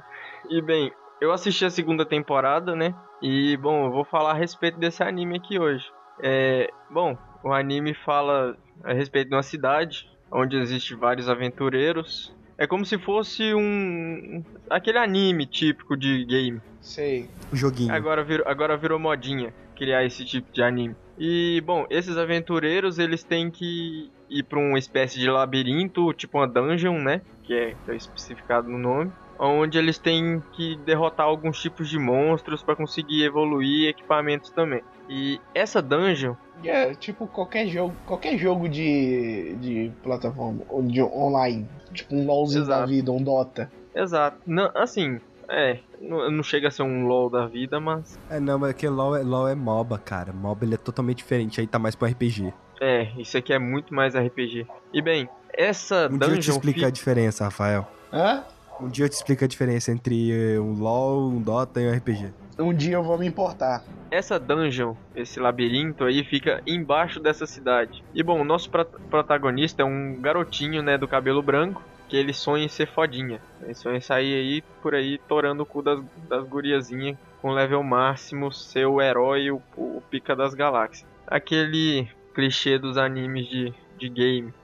E bem, eu assisti a segunda temporada, né? E bom, eu vou falar a respeito desse anime aqui hoje. É, bom, o anime fala a respeito de uma cidade onde existe vários aventureiros. É como se fosse um aquele anime típico de game. Sei. O joguinho. Agora virou, agora virou modinha criar esse tipo de anime. E, bom, esses aventureiros, eles têm que ir pra uma espécie de labirinto, tipo uma dungeon, né? Que é, que é especificado no nome. Onde eles têm que derrotar alguns tipos de monstros para conseguir evoluir equipamentos também. E essa dungeon, É tipo qualquer jogo, qualquer jogo de, de plataforma, ou de online. Tipo um LOLzinho da Exato. vida, um Dota. exato, não, assim, é, não, não chega a ser um LoL da vida, mas É, não, mas aquele LoL é, LoL é MOBA, cara. MOBA ele é totalmente diferente, aí tá mais pro RPG. é, isso aqui é muito mais RPG. E bem, essa Um dia eu te dungeon explico fica- a diferença, Rafael. Hã? Um dia eu te explico a diferença entre eh, um LoL, um Dota e um RPG. Um dia eu vou me importar. Essa dungeon, esse labirinto aí, fica embaixo dessa cidade. E bom, o nosso pro- protagonista é um garotinho, né, do cabelo branco, que ele sonha em ser fodinha. Ele sonha em sair aí, por aí, torando o cu das, das guriazinhas com level máximo, ser o herói, o, o pica das galáxias. Aquele clichê dos animes de, de game.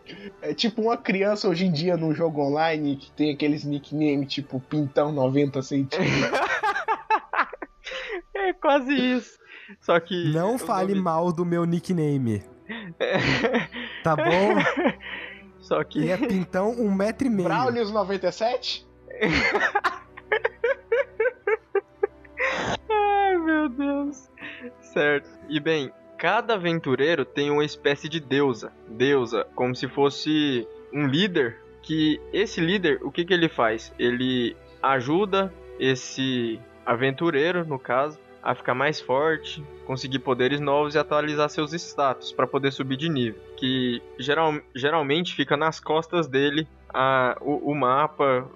É tipo uma criança hoje em dia num jogo online que tem aqueles nicknames tipo Pintão 90 centímetros. É quase isso. Só que... Não fale nome- mal do meu nickname, tá bom? Só que... Ele é pintão um metro e meio. Braulius 97? Ai, meu Deus. Certo. E bem, cada aventureiro tem uma espécie de deusa. Deusa, como se fosse um líder. Que esse líder, o que, que ele faz? Ele ajuda esse aventureiro, no caso, a ficar mais forte, conseguir poderes novos e atualizar seus status para poder subir de nível. Que geral, geralmente fica nas costas dele a, o, o mapa,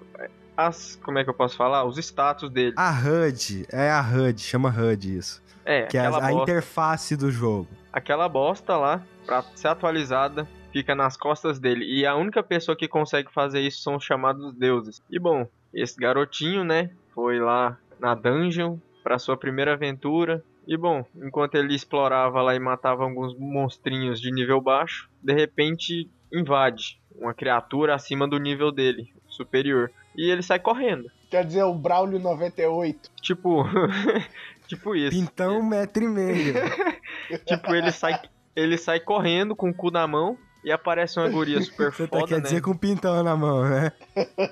as. Como é que eu posso falar? Os status dele. A HUD, é a HUD, chama HUD isso. É, Que é a, aquela, a interface do jogo. aquela bosta lá, pra ser atualizada, fica nas costas dele. E a única pessoa que consegue fazer isso são os chamados deuses. E bom, esse garotinho, né, foi lá na dungeon para sua primeira aventura. E bom, enquanto ele explorava lá e matava alguns monstrinhos de nível baixo, de repente invade uma criatura acima do nível dele, superior. E ele sai correndo. Quer dizer, o Braulio 98. Tipo, tipo isso. Pintão um metro e meio. Tipo, ele sai, ele sai correndo com o cu na mão e aparece uma guria super Você tá, foda, quer né? dizer com pintão na mão, né?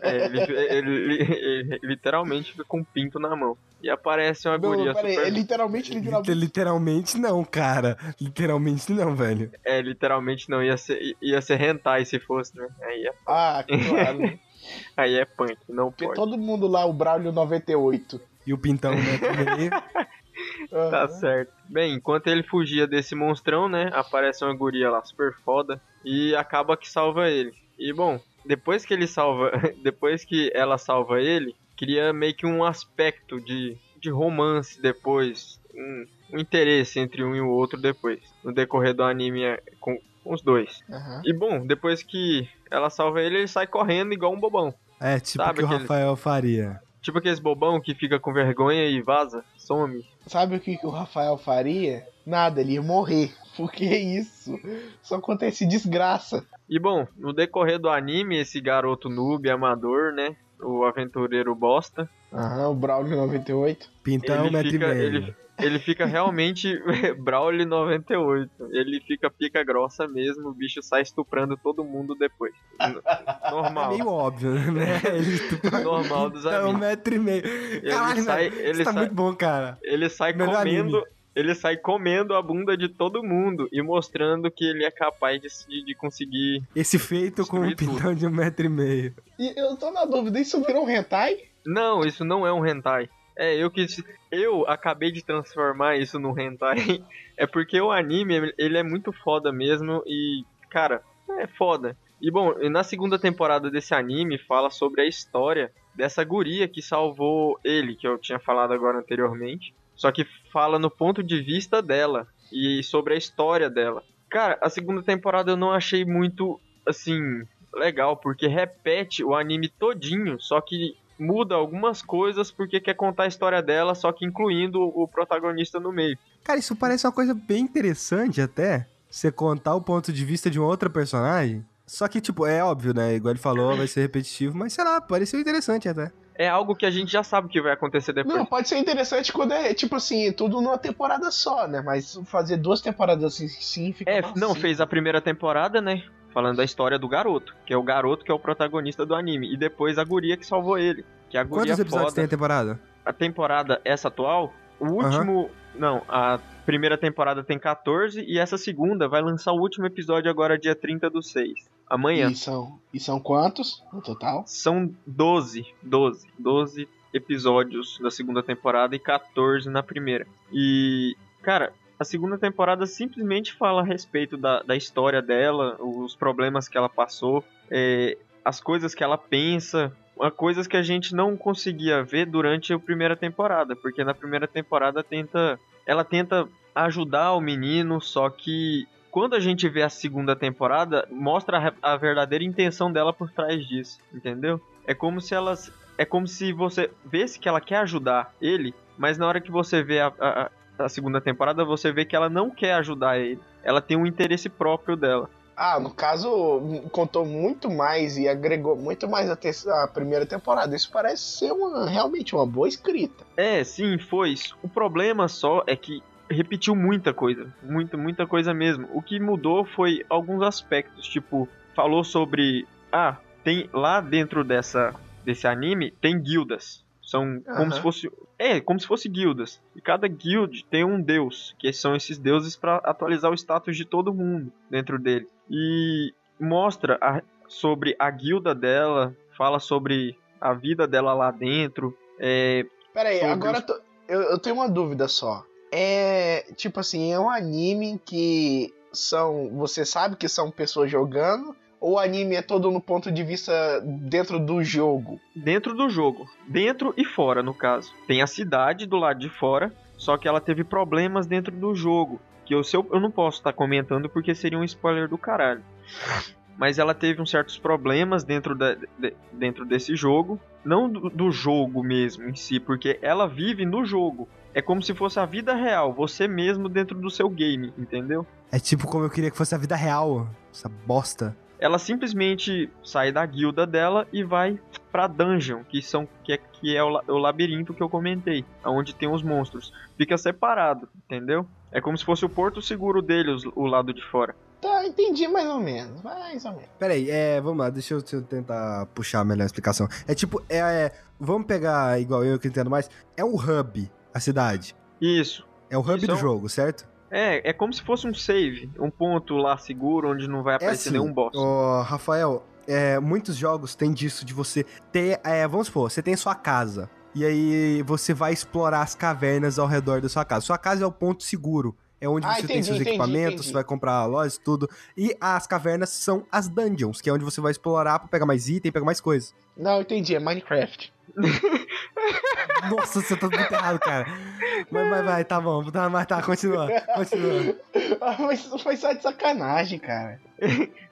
É, ele, ele- ele literalmente fica com um pinto na mão. E aparece uma Não, guria peraí, super... é literalmente, literalmente. Liter- Literalmente não, cara. Literalmente não, velho. É, literalmente não, ia ser, ia ser hentai se fosse, né? Aí é, Ah, claro. Aí é punk, não Porque pode. todo mundo lá, o Braulio 98. E o pintão um e meio. Tá certo. Bem, enquanto ele fugia desse monstrão, né? Aparece uma guria lá super foda e acaba que salva ele. E bom, depois que ele salva, depois que ela salva ele, cria meio que um aspecto de, de romance depois, um, um interesse entre um e o outro depois, no decorrer do anime com, os dois. Aham. E bom, depois que ela salva ele, ele sai correndo igual um bobão. É, tipo Sabe que o aquele- Rafael faria. Tipo aqueles bobão que fica com vergonha e vaza, some. Sabe o que, que o Rafael faria? Nada, ele ia morrer. Porque isso só acontece desgraça. E bom, no decorrer do anime, esse garoto noob, amador, né? O aventureiro bosta, Aham, o Braulio 98. Pintão um ele, metro fica, e meio. ele, ele fica realmente Brawley 98. Ele fica pica grossa mesmo, o bicho sai estuprando todo mundo depois. N- É Normal. meio óbvio, né? Ele estupra- Normal dos Pintão um amigos. metro e meio. Ele Caralho, sai, ele Isso tá sai, muito bom, cara. ele sai Melhor comendo. anime. Ele sai comendo a bunda de todo mundo e mostrando que ele é capaz de, de conseguir. Esse feito com um pintão de um metro e meio. E eu tô na dúvida, isso virou um hentai? Não, isso não é um hentai. É, eu que eu acabei de transformar isso num hentai. É porque o anime, ele é muito foda mesmo e, cara, é foda. E bom, na segunda temporada desse anime fala sobre a história dessa guria que salvou ele, que eu tinha falado agora anteriormente. Só que fala no ponto de vista dela e sobre a história dela. Cara, a segunda temporada eu não achei muito, assim, legal, porque repete o anime todinho, só que muda algumas coisas porque quer contar a história dela, só que incluindo o protagonista no meio. Cara, isso parece uma coisa bem interessante até. Você contar o ponto de vista de uma outra personagem. Só que, tipo, é óbvio, né? Igual ele falou, vai ser repetitivo, mas sei lá, pareceu interessante até. É algo que a gente já sabe que vai acontecer depois. Não, pode ser interessante quando é, tipo assim, tudo numa temporada só, né? Mas fazer duas temporadas assim, sim, fica É, macio. não, fez a primeira temporada, né? Falando da história do garoto, que é o garoto que é o protagonista do anime. E depois a guria que salvou ele. Que a guria Quantos episódios foda. tem a temporada? a temporada, essa atual, o último. Não, a primeira temporada tem 14 e essa segunda vai lançar o último episódio agora, dia 30 do 6. Amanhã. E são, e são quantos no total? São 12, 12, 12 episódios da segunda temporada e 14 na primeira. E, cara, a segunda temporada simplesmente fala a respeito da, da história dela, os problemas que ela passou, é, as coisas que ela pensa, coisas que a gente não conseguia ver durante a primeira temporada, porque na primeira temporada tenta, ela tenta ajudar o menino, só que quando a gente vê a segunda temporada, mostra a, a verdadeira intenção dela por trás disso, entendeu? É como se elas. É como se você vesse que ela quer ajudar ele, mas na hora que você vê a, a, a segunda temporada, você vê que ela não quer ajudar ele. Ela tem um interesse próprio dela. Ah, no caso, contou muito mais e agregou muito mais a, a primeira temporada. Isso parece ser uma, realmente uma boa escrita. É, sim, foi isso. O problema só é que repetiu muita coisa. Muita, muita coisa mesmo. O que mudou foi alguns aspectos. Tipo, falou sobre. Ah, tem lá dentro dessa, desse anime, tem guildas. São como Aham. se fosse. É, como se fosse guildas. E cada guild tem um deus, que são esses deuses para atualizar o status de todo mundo dentro dele. E mostra a- sobre a guilda dela, fala sobre a vida dela lá dentro. É, Pera aí, Sobre agora os- eu, eu tenho uma dúvida só. É, tipo assim, é um anime que são, você sabe que são pessoas jogando, ou o anime é todo no ponto de vista dentro do jogo? dentro do jogo, dentro e fora no caso. Tem a cidade do lado de fora, só que ela teve problemas dentro do jogo, que eu, eu, eu não posso estar comentando porque seria um spoiler do caralho. mas ela teve uns certos problemas dentro, da, de- dentro desse jogo. Não do, do jogo mesmo em si, porque ela vive no jogo. É como se fosse a vida real, você mesmo dentro do seu game, entendeu? É tipo como eu queria que fosse a vida real. Essa bosta. Ela simplesmente sai da guilda dela e vai pra dungeon, que são que é, que é o, la- o labirinto que eu comentei, onde tem os monstros. Fica separado, entendeu? É como se fosse o porto seguro dele, os- o lado de fora. Tá, entendi mais ou menos. Mais ou menos. Pera aí, é, vamos lá, deixa eu, deixa eu tentar puxar melhor a explicação. É tipo, é, é, vamos pegar igual eu que entendo mais, é um hub, a cidade. Isso. É o hub Isso do é um- jogo, certo? É, é como se fosse um save, um ponto lá seguro onde não vai É aparecer assim, nenhum boss. Ô, Rafael, é, muitos jogos têm disso de você ter, é, vamos supor, você tem sua casa. E aí você vai explorar as cavernas ao redor da sua casa. Sua casa é o ponto seguro. É onde Ah, você tem entendi, seus entendi, equipamentos, entendi. você vai comprar lojas, tudo. E as cavernas são as dungeons, que é onde você vai explorar pra pegar mais item, pegar mais coisas. Não, entendi. É Minecraft. Nossa, você tá muito errado, cara. Mas vai, vai, tá bom. Tá, mas tá, continua. Continua. Ah, Mas foi só de sacanagem, cara.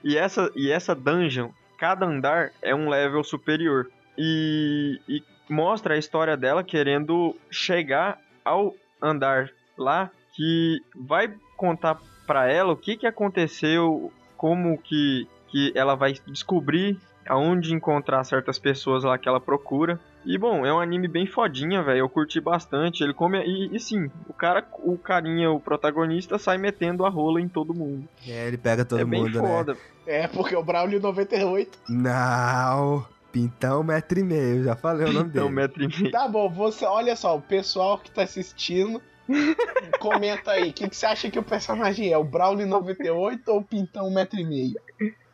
E essa, e essa dungeon, cada andar é um level superior. E, e mostra a história dela querendo chegar ao andar lá que vai contar pra ela o que, que aconteceu, como que, que ela vai descobrir aonde encontrar certas pessoas lá que ela procura. E bom, é um anime bem fodinha, velho. Eu curti bastante. Ele come e, e sim, o cara, o carinha, o protagonista sai metendo a rola em todo mundo. É, ele pega todo é bem mundo, né? foda. É, porque o Braulio 98. Não. Pintão metro e meio, já falei o nome dele. metro e meio. Tá bom, você, olha só, o pessoal que tá assistindo, comenta aí, o que, que você acha que o personagem é? O Braulio 98 ou o Pintão 1,5m?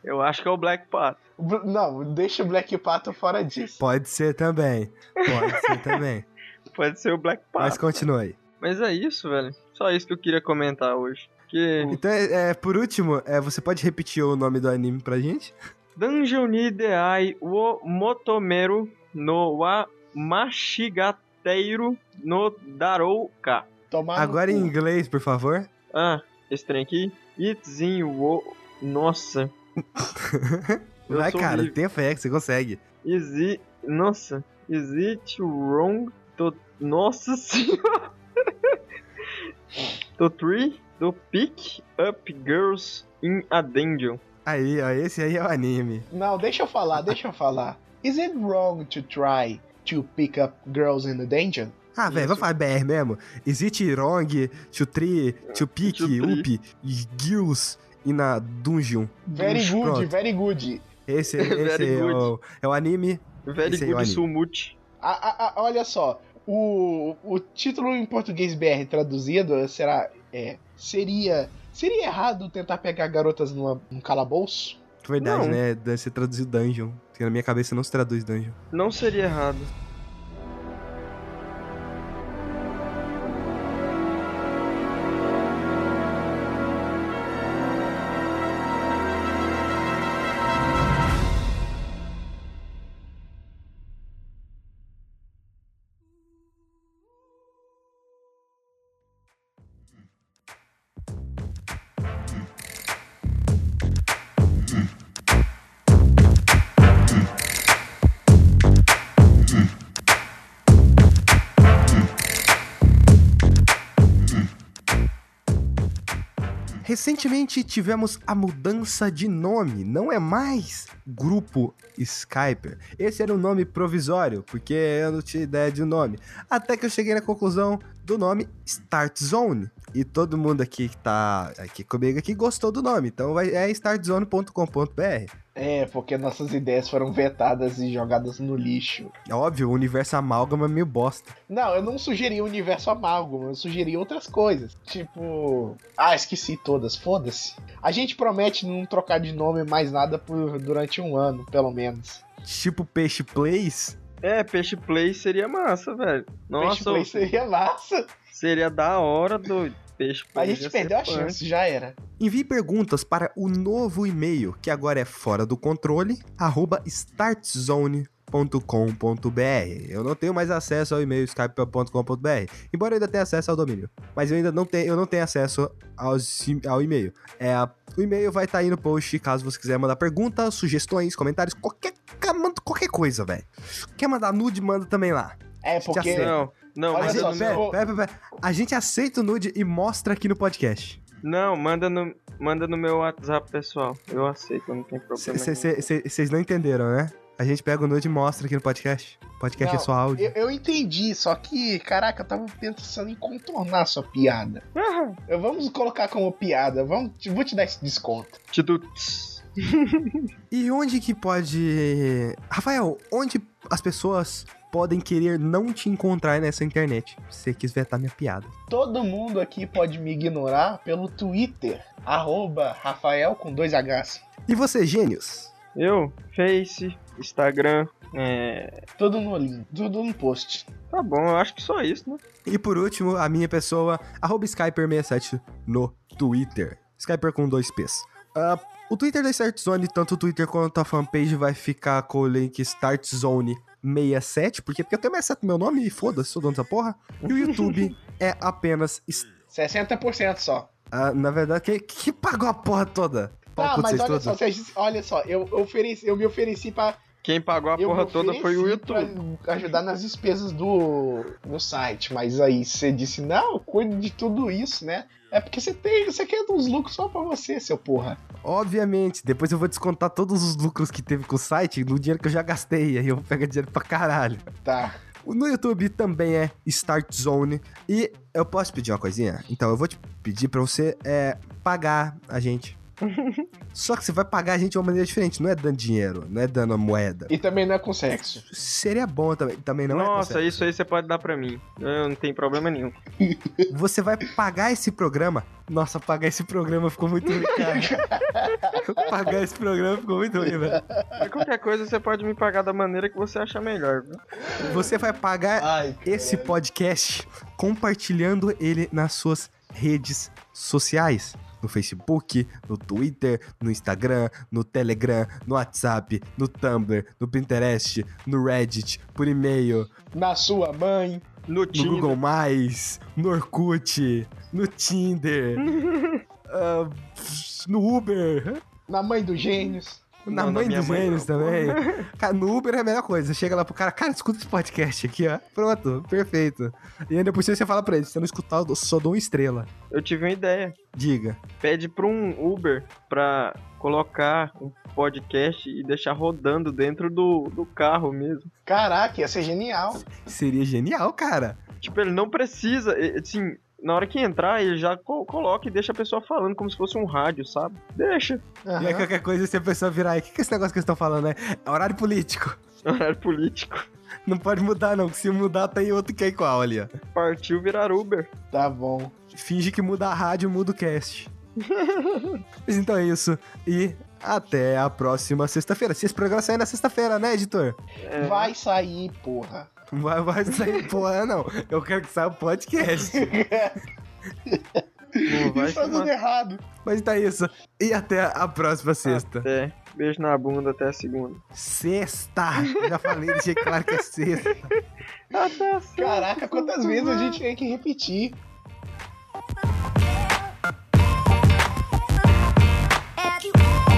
Eu acho que é o Black Path. Não, deixa o Black Pato fora disso. Pode ser também. Pode ser também. Pode ser o Black Path. Mas continua aí. Mas é isso, velho. Só isso que eu queria comentar hoje. Que Então, é, é, por último, é, você pode repetir o nome do anime pra gente? Dungeon ni Deai wo Motomeru no wa Mashigateiro no Darouka. Tomar Agora em inglês, por favor. Ah, esse trem aqui. Itzin wo... Nossa. Eu Vai, sou cara, horrível. tenha fé que você consegue. Is it... Nossa. Is it wrong to... Nossa senhora. to three to pick up girls in a dungeon. Aí, ó, esse aí é o anime. Não, deixa eu falar, deixa eu falar. Is it wrong to try to pick up girls in the dungeon? Ah, velho, vamos falar BR mesmo. Is it wrong to tree, to pick, up, gills in a dungeon? Very good, pronto. very good. Esse, esse Very é, good. o, é o anime. Very Esse é good anime. Sumut. Olha só, o, o título em português BR traduzido será é, seria seria errado tentar pegar garotas numa, num calabouço? Verdade, Não. né? Deve ser traduzido dungeon. Porque na minha cabeça não se traduz dungeon. Não seria errado. Recentemente tivemos a mudança de nome, não é mais Grupo Skyper. Esse era um nome provisório, porque eu não tinha ideia de um nome. Até que eu cheguei na conclusão do nome Start Zone. E todo mundo aqui que tá aqui comigo aqui gostou do nome, então vai, é startzone.com.br. É, porque nossas ideias foram vetadas e jogadas no lixo. É Óbvio, o universo amálgama é meio bosta. Não, eu não sugeri o universo amálgama, eu sugeri outras coisas. Tipo. Ah, esqueci todas, foda-se. A gente promete não trocar de nome mais nada por durante um ano, pelo menos. Tipo Peixe Plays. É, Peixe Play seria massa, velho. Nossa, Peixe Play seria massa. seria da hora do Peixe Play. A gente perdeu a chance, já era. Envie perguntas para o novo e-mail, que agora é fora do controle, arroba startzone.com.br. Eu não tenho mais acesso ao e-mail skype.com.br, embora eu ainda tenha acesso ao domínio. Mas eu ainda não tenho, eu não tenho acesso aos, ao e-mail. É, o e-mail vai estar aí no post caso você quiser mandar perguntas, sugestões, comentários, qualquer, qualquer coisa, velho. Quer mandar nude, manda também lá. É, porque. Não, não, Olha manda só, meu. for- Pera, pera, pera. A gente aceita o nude e mostra aqui no podcast. Não, manda no, manda no meu WhatsApp pessoal. Eu aceito, não tem problema. Vocês não entenderam, né? A gente pega o nude e mostra aqui no podcast. Podcast Não, é só áudio. Eu, eu entendi, só que, caraca, eu tava pensando em contornar a sua piada. Eu, vamos colocar como piada, vamos, vou te dar esse desconto. Tituts. E onde que pode. Rafael, onde as pessoas podem querer não te encontrar nessa internet? Se você quis vetar minha piada. Todo mundo aqui pode me ignorar pelo Twitter, arroba Rafael com dois Hs. E você, gênios? Eu, Face, Instagram, é... Tudo no link, tudo no post. Tá bom, eu acho que só isso, né? E por último, a minha pessoa, arroba Skyper67 no Twitter. Skyper com dois P's. Ah, o Twitter da Start Zone, tanto o Twitter quanto a fanpage, vai ficar com o link Start Zone 67, porque, porque eu tenho 67 no meu nome e foda-se, sou dono dessa porra. E o YouTube é apenas. s- 60% só. ah, na verdade, que, que pagou a porra toda? Tá, mas olha todos. só, olha só, eu, ofereci, eu me ofereci pra. Quem pagou a eu porra toda foi o YouTube. pra ajudar nas despesas do, do site, mas aí você disse, não, eu cuido de tudo isso, né? É porque você tem, você quer uns lucros só pra você, seu porra. Obviamente, depois eu vou descontar todos os lucros que teve com o site no dinheiro que eu já gastei. Aí eu vou pegar dinheiro pra caralho. Tá. No YouTube também é Start Zone. E eu posso pedir uma coisinha? Então eu vou te pedir pra você é, pagar a gente. Só que você vai pagar a gente de uma maneira diferente. Não é dando dinheiro, não é dando a moeda. E também não é com sexo. Seria bom também. Também não é. Nossa, consegue. isso aí você pode dar pra mim. Eu não tem problema nenhum. Você vai pagar esse programa. Nossa, pagar esse programa ficou muito ruim, cara. pagar esse programa ficou muito ruim, velho. Mas qualquer coisa você pode me pagar da maneira que você achar melhor. viu? Você vai pagar Ai, esse podcast compartilhando ele nas suas redes sociais. No Facebook, no Twitter, no Instagram, no Telegram, no WhatsApp, no Tumblr, no Pinterest, no Reddit, por e-mail, Na sua mãe. No no Tinder. Google+, no Orkut, no Tinder, ah, no Uber, Na mãe dos gênios. Na Não, na mãe minha dos mãe gênios não. também. Cara, no Uber é a melhor coisa. Chega lá pro cara, cara, escuta esse podcast aqui, ó. Pronto, perfeito. E ainda por cima você fala pra ele, se você não escutar, eu só dou uma estrela. Eu tive uma ideia. Diga. Pede pra um Uber pra colocar um podcast e deixar rodando dentro do, do carro mesmo. Caraca, ia ser genial. Seria genial, cara. Tipo, ele não precisa, assim, na hora que entrar, ele já co- coloca e deixa a pessoa falando como se fosse um rádio, sabe? Deixa. E aí Aham. qualquer coisa, se a pessoa virar aí, o que, que é esse negócio que eles estão falando, né? É horário político. Horário político. Não pode mudar, não, que se mudar, tem outro que é igual ali, ó. Partiu virar Uber. Tá bom. Finge que muda a rádio, muda o cast. Mas então é isso. E até a próxima sexta-feira. Se esse programa sair na sexta-feira, né, editor? É, Vai sair, porra. Não vai, vai sair porra, não. Eu quero que saia o podcast. Pô, fazendo errado. Mas tá isso. E até a próxima sexta. Até. Beijo na bunda até a segunda. Sexta! Já falei, deixei claro que é sexta. Até a sexta. Caraca, quantas vezes a gente tem que repetir? É que...